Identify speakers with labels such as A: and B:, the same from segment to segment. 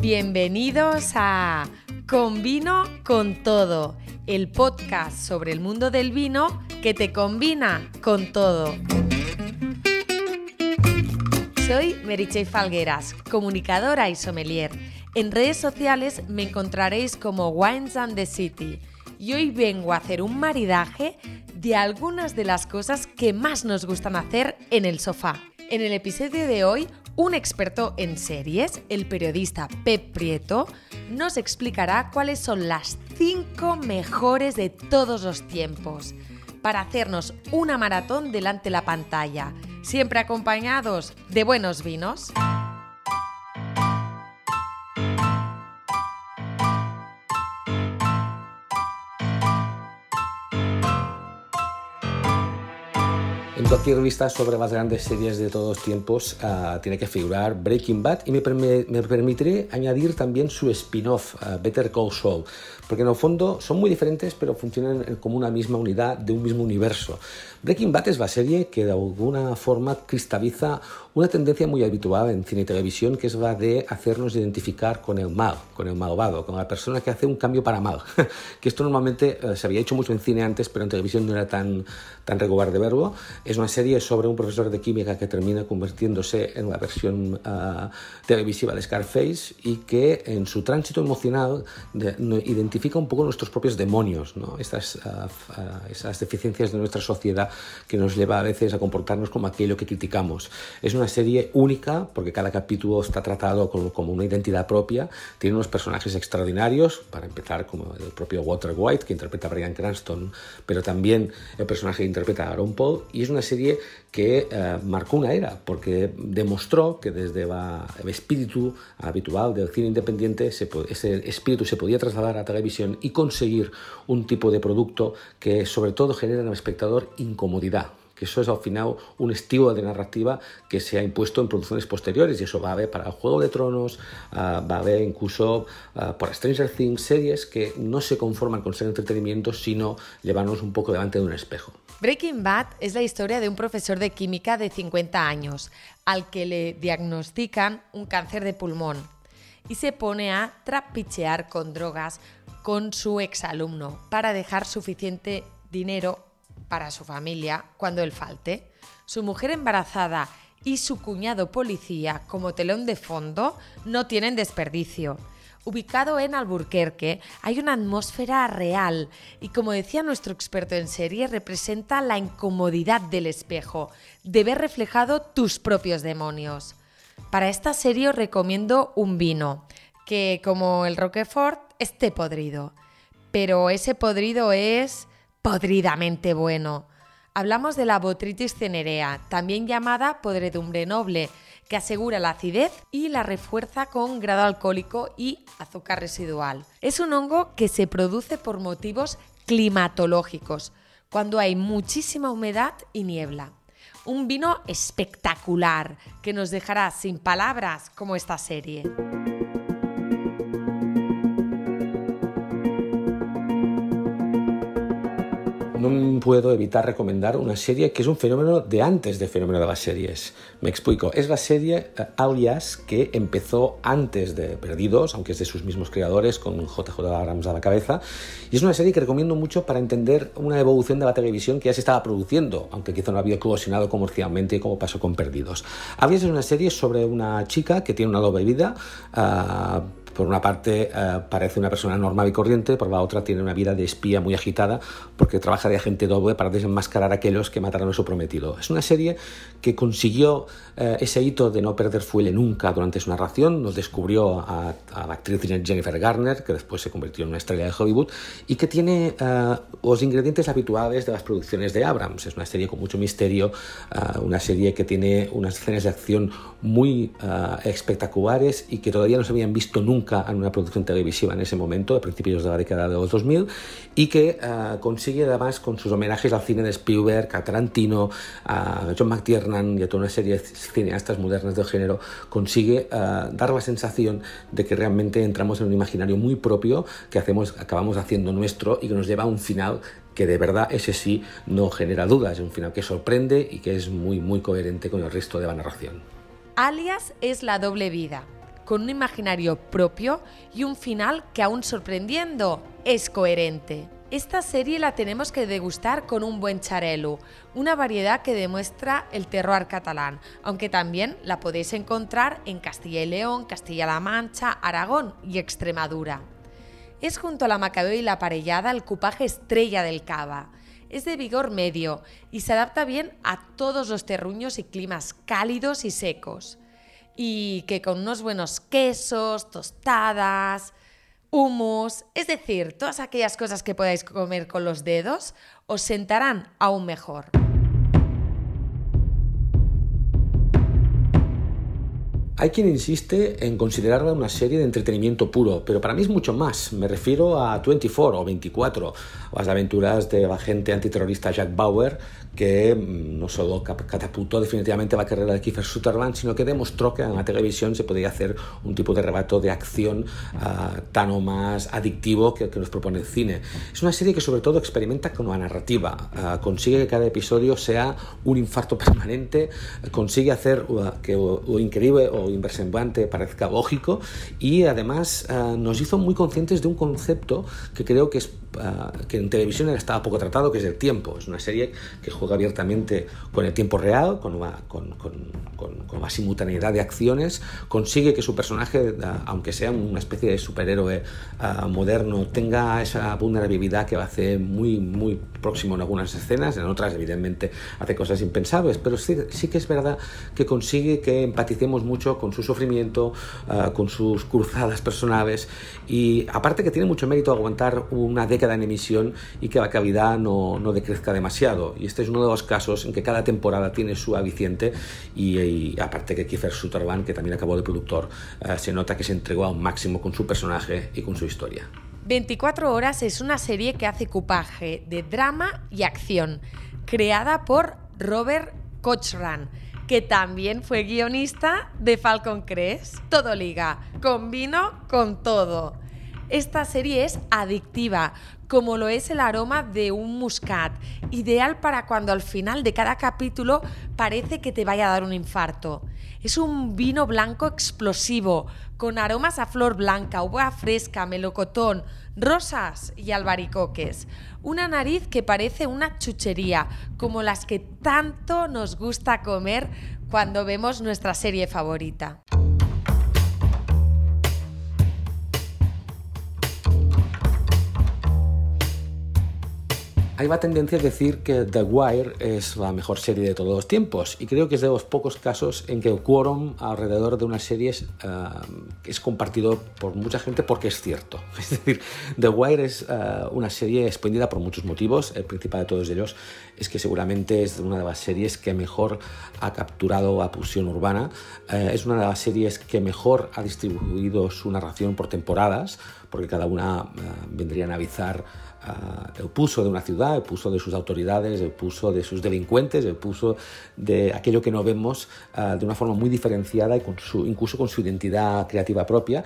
A: Bienvenidos a Con Vino con Todo, el podcast sobre el mundo del vino que te combina con todo. Soy Merichey Falgueras, comunicadora y sommelier. En redes sociales me encontraréis como Wines and the City y hoy vengo a hacer un maridaje de algunas de las cosas que más nos gustan hacer en el sofá. En el episodio de hoy, un experto en series, el periodista Pep Prieto, nos explicará cuáles son las 5 mejores de todos los tiempos para hacernos una maratón delante de la pantalla, siempre acompañados de buenos vinos.
B: Cualquier vista sobre las grandes series de todos los tiempos uh, tiene que figurar Breaking Bad y me, permitiré añadir también su spin-off, uh, Better Call Saul, porque en el fondo son muy diferentes pero funcionan como una misma unidad de un mismo universo. Breaking Bad es la serie que de alguna forma cristaliza una tendencia muy habitual en cine y televisión, que es la de hacernos identificar con el mal, con el malvado, con la persona que hace un cambio para mal. que esto normalmente uh, se había hecho mucho en cine antes, pero en televisión no era tan, tan regular de verlo. Es una serie sobre un profesor de química que termina convirtiéndose en la versión uh, televisiva de Scarface y que en su tránsito emocional de, no, identifica un poco nuestros propios demonios, ¿no? Estas, uh, esas deficiencias de nuestra sociedad que nos lleva a veces a comportarnos como aquello que criticamos. Es una serie única porque cada capítulo está tratado como, como una identidad propia, tiene unos personajes extraordinarios, para empezar como el propio Walter White que interpreta a Brian Cranston, pero también el personaje que interpreta a Aaron Paul y es una serie que eh, marcó una era porque demostró que desde la, el espíritu habitual del cine independiente se, ese espíritu se podía trasladar a televisión y conseguir un tipo de producto que sobre todo genera en el espectador incomodidad que eso es al final un estilo de narrativa que se ha impuesto en producciones posteriores y eso va a haber para Juego de Tronos, uh, va a haber incluso uh, por Stranger Things series que no se conforman con ser entretenimiento sino llevarnos un poco delante de un espejo.
A: Breaking Bad es la historia de un profesor de química de 50 años al que le diagnostican un cáncer de pulmón y se pone a trapichear con drogas con su exalumno para dejar suficiente dinero para su familia cuando él falte. Su mujer embarazada y su cuñado policía como telón de fondo no tienen desperdicio. Ubicado en Alburquerque, hay una atmósfera real y como decía nuestro experto en serie, representa la incomodidad del espejo, de ver reflejado tus propios demonios. Para esta serie os recomiendo un vino, que como el Roquefort esté podrido, pero ese podrido es podridamente bueno. Hablamos de la Botrytis cinerea, también llamada podredumbre noble, que asegura la acidez y la refuerza con grado alcohólico y azúcar residual. Es un hongo que se produce por motivos climatológicos, cuando hay muchísima humedad y niebla. Un vino espectacular que nos dejará sin palabras como esta serie.
B: No puedo evitar recomendar una serie que es un fenómeno de antes del fenómeno de las series. Me explico. Es la serie uh, Alias que empezó antes de Perdidos, aunque es de sus mismos creadores, con JJ Abrams a la cabeza. Y es una serie que recomiendo mucho para entender una evolución de la televisión que ya se estaba produciendo, aunque quizá no había eclosionado comercialmente como pasó con Perdidos. Alias es una serie sobre una chica que tiene una doble vida. Uh, por una parte eh, parece una persona normal y corriente, por la otra tiene una vida de espía muy agitada porque trabaja de agente doble para desenmascarar a aquellos que mataron a su prometido. Es una serie que consiguió eh, ese hito de no perder fuelle nunca durante su narración, nos descubrió a, a, la actriz Jennifer Garner, que después se convirtió en una estrella de Hollywood, y que tiene eh, los ingredientes habituales de las producciones de Abrams. Es una serie con mucho misterio, una serie que tiene unas escenas de acción muy espectaculares y que todavía no se habían visto nunca nunca en una producción televisiva en ese momento, a principios de la década de los 2000, y que uh, consigue además con sus homenajes al cine de Spielberg, a Tarantino, a John McTiernan y a toda una serie de cineastas modernas del género, consigue uh, dar la sensación de que realmente entramos en un imaginario muy propio que hacemos, acabamos haciendo nuestro y que nos lleva a un final que de verdad ese sí no genera dudas, es un final que sorprende y que es muy muy coherente con el resto de la narración.
A: Alias es la doble vida, con un imaginario propio y un final que aún sorprendiendo es coherente. Esta serie la tenemos que degustar con un buen charelu, una variedad que demuestra el terroir catalán, aunque también la podéis encontrar en Castilla y León, Castilla-La Mancha, Aragón y Extremadura. Es junto a la Macabeo y la Parellada el cupaje estrella del cava. Es de vigor medio y se adapta bien a todos los terruños y climas cálidos y secos. Y que con unos buenos quesos, tostadas, humus, es decir, todas aquellas cosas que podáis comer con los dedos, os sentarán aún mejor.
B: Hay quien insiste en considerarla una serie de entretenimiento puro, pero para mí es mucho más. Me refiero a 24 o 24, las aventuras de la agente antiterrorista Jack Bauer, que mm, no solo catapultó definitivamente la carrera de Kiefer Sutherland, sino que demostró que en la televisión se podía hacer un tipo de rebato de acción uh, tan o más adictivo que, que, nos propone el cine. Es una serie que sobre todo experimenta con la narrativa, uh, consigue que cada episodio sea un infarto permanente, consigue hacer uh, que lo increíble o inversemblante parezca lógico y además nos hizo muy conscientes de un concepto que creo que, es, que en televisión estaba poco tratado, que es el tiempo. Es una serie que juega abiertamente con el tiempo real, con, una, con, con, con, la simultaneidad de acciones, consigue que su personaje, aunque sea una especie de superhéroe moderno, tenga esa vulnerabilidad que va a hacer muy, muy próximo en algunas escenas, en otras evidentemente hace cosas impensables, pero sí, sí que es verdad que consigue que empaticemos mucho con su sufrimiento, con sus cruzadas personales y aparte que tiene mucho mérito aguantar una década en emisión y que la cavidad no, no decrezca demasiado. Y este es uno de los casos en que cada temporada tiene su aviciente y, y aparte que Kiefer Sutherland, que también acabó de productor, uh, se nota que se entregó a un máximo con su personaje y con su historia.
A: 24 horas es una serie que hace cupaje de drama y acción, creada por Robert Cochran, que también fue guionista de Falcon Crest. Todo liga, con vino, con todo. Esta serie es adictiva, como lo es el aroma de un muscat, ideal para cuando al final de cada capítulo parece que te vaya a dar un infarto. Es un vino blanco explosivo, con aromas a flor blanca, uva fresca, melocotón, rosas y albaricoques. Una nariz que parece una chuchería, como las que tanto nos gusta comer cuando vemos nuestra serie favorita.
B: Hay la tendencia a decir que The Wire es la mejor serie de todos los tiempos y creo que es de los pocos casos en que el quórum alrededor de una serie es, uh, es compartido por mucha gente porque es cierto. Es decir, The Wire es uh, una serie espléndida por muchos motivos. El principal de todos ellos es que seguramente es una de las series que mejor ha capturado la pulsión urbana. Uh, es una de las series que mejor ha distribuido su narración por temporadas, porque cada una vendría a avisar uh, el pulso de una ciudad, el pulso de sus autoridades, el pulso de sus delincuentes, el pulso de aquello que no vemos uh, de una forma muy diferenciada y incluso con su identidad creativa propia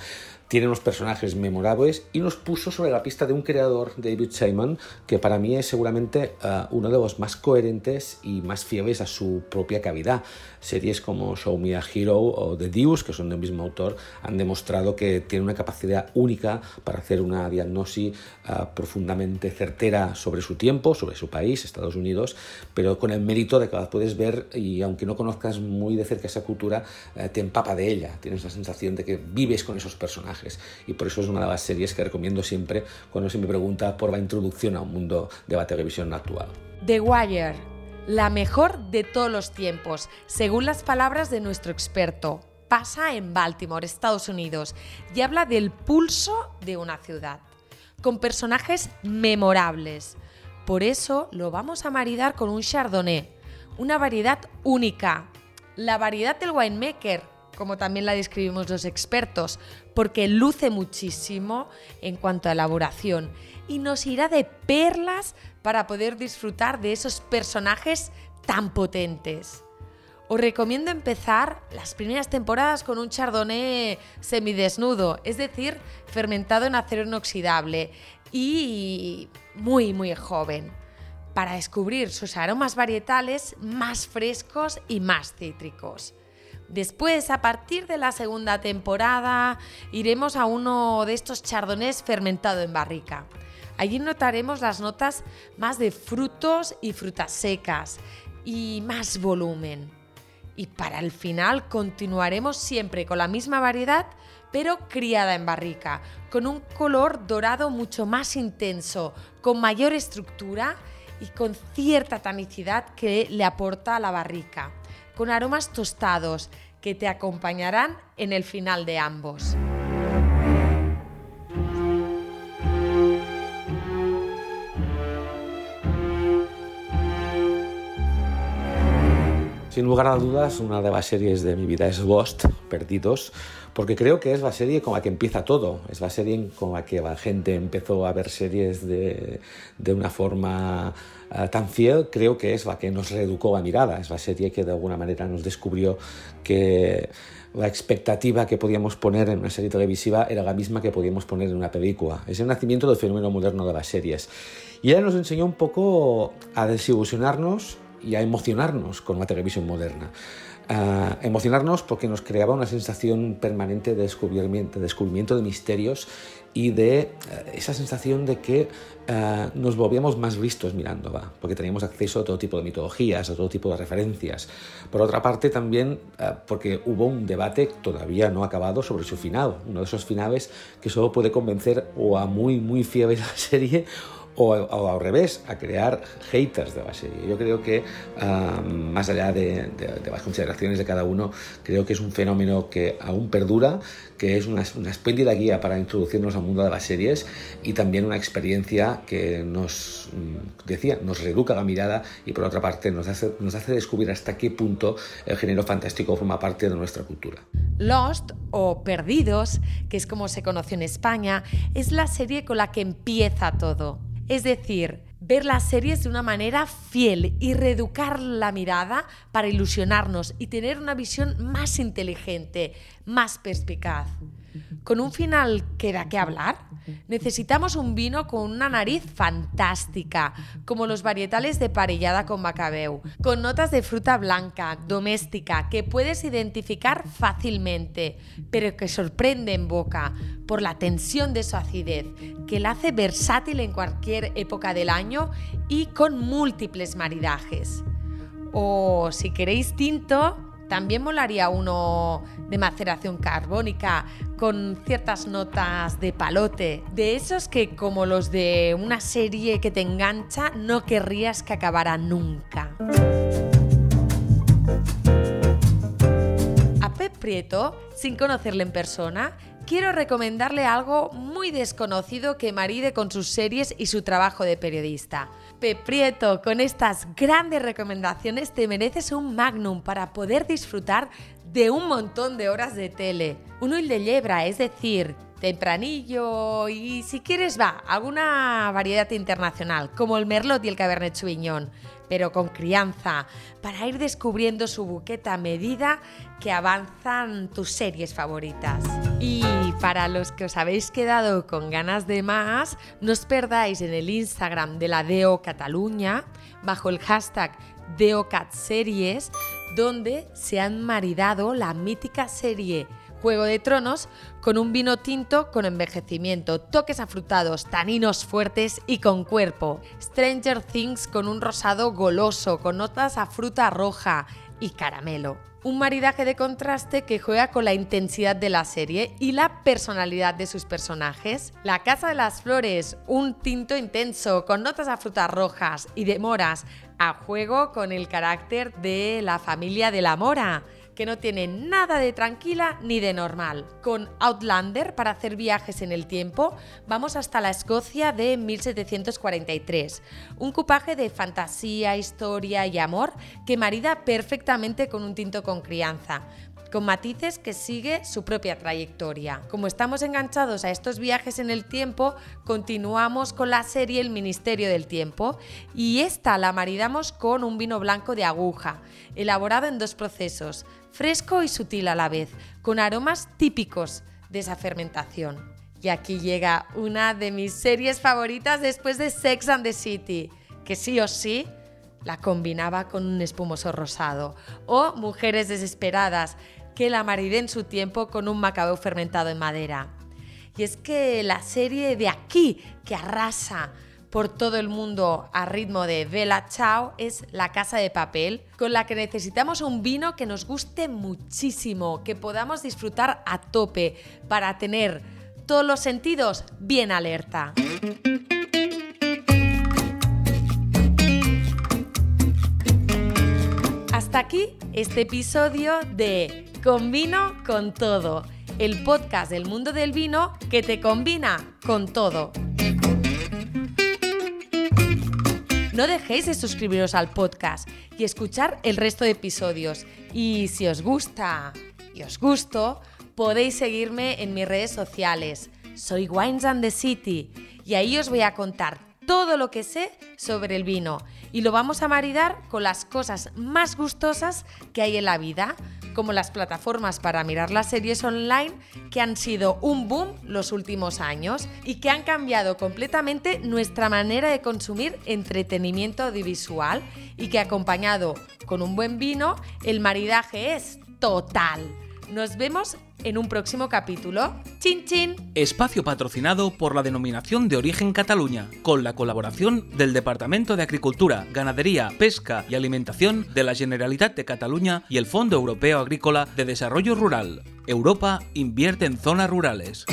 B: tiene unos personajes memorables y nos puso sobre la pista de un creador, David Simon, que para mí es seguramente uh, uno de los más coherentes y más fieles a su propia cavidad. Series como Show Me a Hero o The Deuce, que son del mismo autor, han demostrado que tiene una capacidad única para hacer una diagnosis uh, profundamente certera sobre su tiempo, sobre su país, Estados Unidos, pero con el mérito de que la puedes ver y aunque no conozcas muy de cerca esa cultura, uh, te empapa de ella. Tienes la sensación de que vives con esos personajes y por eso es una de las series que recomiendo siempre cuando se me pregunta por la introducción a un mundo de la televisión actual.
A: The Wire, la mejor de todos los tiempos, según las palabras de nuestro experto. Pasa en Baltimore, Estados Unidos, y habla del pulso de una ciudad, con personajes memorables. Por eso lo vamos a maridar con un Chardonnay, una variedad única, la variedad del winemaker como también la describimos los expertos, porque luce muchísimo en cuanto a elaboración y nos irá de perlas para poder disfrutar de esos personajes tan potentes. Os recomiendo empezar las primeras temporadas con un chardonnay semidesnudo, es decir, fermentado en acero inoxidable y muy, muy joven, para descubrir sus aromas varietales más frescos y más cítricos. Después, a partir de la segunda temporada, iremos a uno de estos chardonnays fermentado en barrica. Allí notaremos las notas más de frutos y frutas secas y más volumen. Y para el final continuaremos siempre con la misma variedad, pero criada en barrica, con un color dorado mucho más intenso, con mayor estructura y con cierta tanicidad que le aporta a la barrica, con aromas tostados que te acompañarán en el final de ambos.
B: Sin lugar a dudas, una de las series de mi vida es Ghost, Perdidos, porque creo que es la serie con la que empieza todo, es la serie con la que la gente empezó a ver series de, una forma uh, tan fiel, creo que es la que nos reeducó la mirada, es la serie que de alguna manera nos descubrió que la expectativa que podíamos poner en una serie televisiva era la misma que podíamos poner en una película. Es el nacimiento del fenómeno moderno de las series. Y ella nos enseñó un poco a desilusionarnos y a emocionarnos con la televisión moderna. Emocionarnos porque nos creaba una sensación permanente de descubrimiento, de, descubrimiento de misterios y de uh, esa sensación de que uh, nos volvíamos más vistos mirándola, porque teníamos acceso a todo tipo de mitologías, a todo tipo de referencias. Por otra parte, también uh, porque hubo un debate todavía no acabado sobre su final, uno de esos finales que solo puede convencer o a muy, muy fieles a la serie o, o, al revés, a crear haters de la serie. Yo creo que, uh, más allá de, de, de, las consideraciones de cada uno, creo que es un fenómeno que aún perdura, que es una, una espléndida guía para introducirnos al mundo de las series y también una experiencia que nos, decía, nos reeduca la mirada y por otra parte nos hace, nos hace descubrir hasta qué punto el género fantástico forma parte de nuestra cultura.
A: Lost o Perdidos, que es como se conoció en España, es la serie con la que empieza todo. Es decir, ver las series de una manera fiel y reeducar la mirada para ilusionarnos y tener una visión más inteligente, más perspicaz. Con un final que da que hablar, necesitamos un vino con una nariz fantástica, como los varietales de parellada con macabeu, con notas de fruta blanca, doméstica, que puedes identificar fácilmente, pero que sorprende en boca por la tensión de su acidez, que la hace versátil en cualquier época del año y con múltiples maridajes. O si queréis tinto, también molaría uno de maceración carbónica con ciertas notas de palote, de esos que como los de una serie que te engancha no querrías que acabara nunca. A Pep Prieto, sin conocerle en persona, quiero recomendarle algo muy desconocido que maride con sus series y su trabajo de periodista. Peprieto, con estas grandes recomendaciones te mereces un magnum para poder disfrutar de un montón de horas de tele. Un huil de yebra, es decir, tempranillo y si quieres va, alguna variedad internacional como el merlot y el cabernet sauvignon, pero con crianza, para ir descubriendo su buqueta a medida que avanzan tus series favoritas. Y para los que os habéis quedado con ganas de más, no os perdáis en el Instagram de la Deo Cataluña, bajo el hashtag DeoCatSeries, donde se han maridado la mítica serie Juego de Tronos con un vino tinto con envejecimiento, toques afrutados, taninos fuertes y con cuerpo. Stranger Things con un rosado goloso, con notas a fruta roja y caramelo. Un maridaje de contraste que juega con la intensidad de la serie y la personalidad de sus personajes. La Casa de las Flores, un tinto intenso con notas a frutas rojas y de moras, a juego con el carácter de la familia de la mora que no tiene nada de tranquila ni de normal. Con Outlander, para hacer viajes en el tiempo, vamos hasta la Escocia de 1743. Un cupaje de fantasía, historia y amor que marida perfectamente con un tinto con crianza con matices que sigue su propia trayectoria. Como estamos enganchados a estos viajes en el tiempo, continuamos con la serie El Ministerio del Tiempo y esta la maridamos con un vino blanco de aguja, elaborado en dos procesos, fresco y sutil a la vez, con aromas típicos de esa fermentación. Y aquí llega una de mis series favoritas después de Sex and the City, que sí o sí la combinaba con un espumoso rosado, o Mujeres Desesperadas, que la maridé en su tiempo con un macabeo fermentado en madera. Y es que la serie de aquí, que arrasa por todo el mundo a ritmo de Bella Chao, es La Casa de Papel, con la que necesitamos un vino que nos guste muchísimo, que podamos disfrutar a tope para tener todos los sentidos bien alerta. Hasta aquí este episodio de Combino con todo, el podcast del mundo del vino que te combina con todo. No dejéis de suscribiros al podcast y escuchar el resto de episodios. Y si os gusta y os gusto, podéis seguirme en mis redes sociales. Soy Wines and the City y ahí os voy a contar todo lo que sé sobre el vino y lo vamos a maridar con las cosas más gustosas que hay en la vida, como las plataformas para mirar las series online que han sido un boom los últimos años y que han cambiado completamente nuestra manera de consumir entretenimiento audiovisual y que acompañado con un buen vino, el maridaje es total. Nos vemos en un próximo capítulo. ¡Chin, chin!
C: Espacio patrocinado por la Denominación de Origen Cataluña, con la colaboración del Departamento de Agricultura, Ganadería, Pesca y Alimentación de la Generalitat de Cataluña y el Fondo Europeo Agrícola de Desarrollo Rural. Europa invierte en zonas rurales.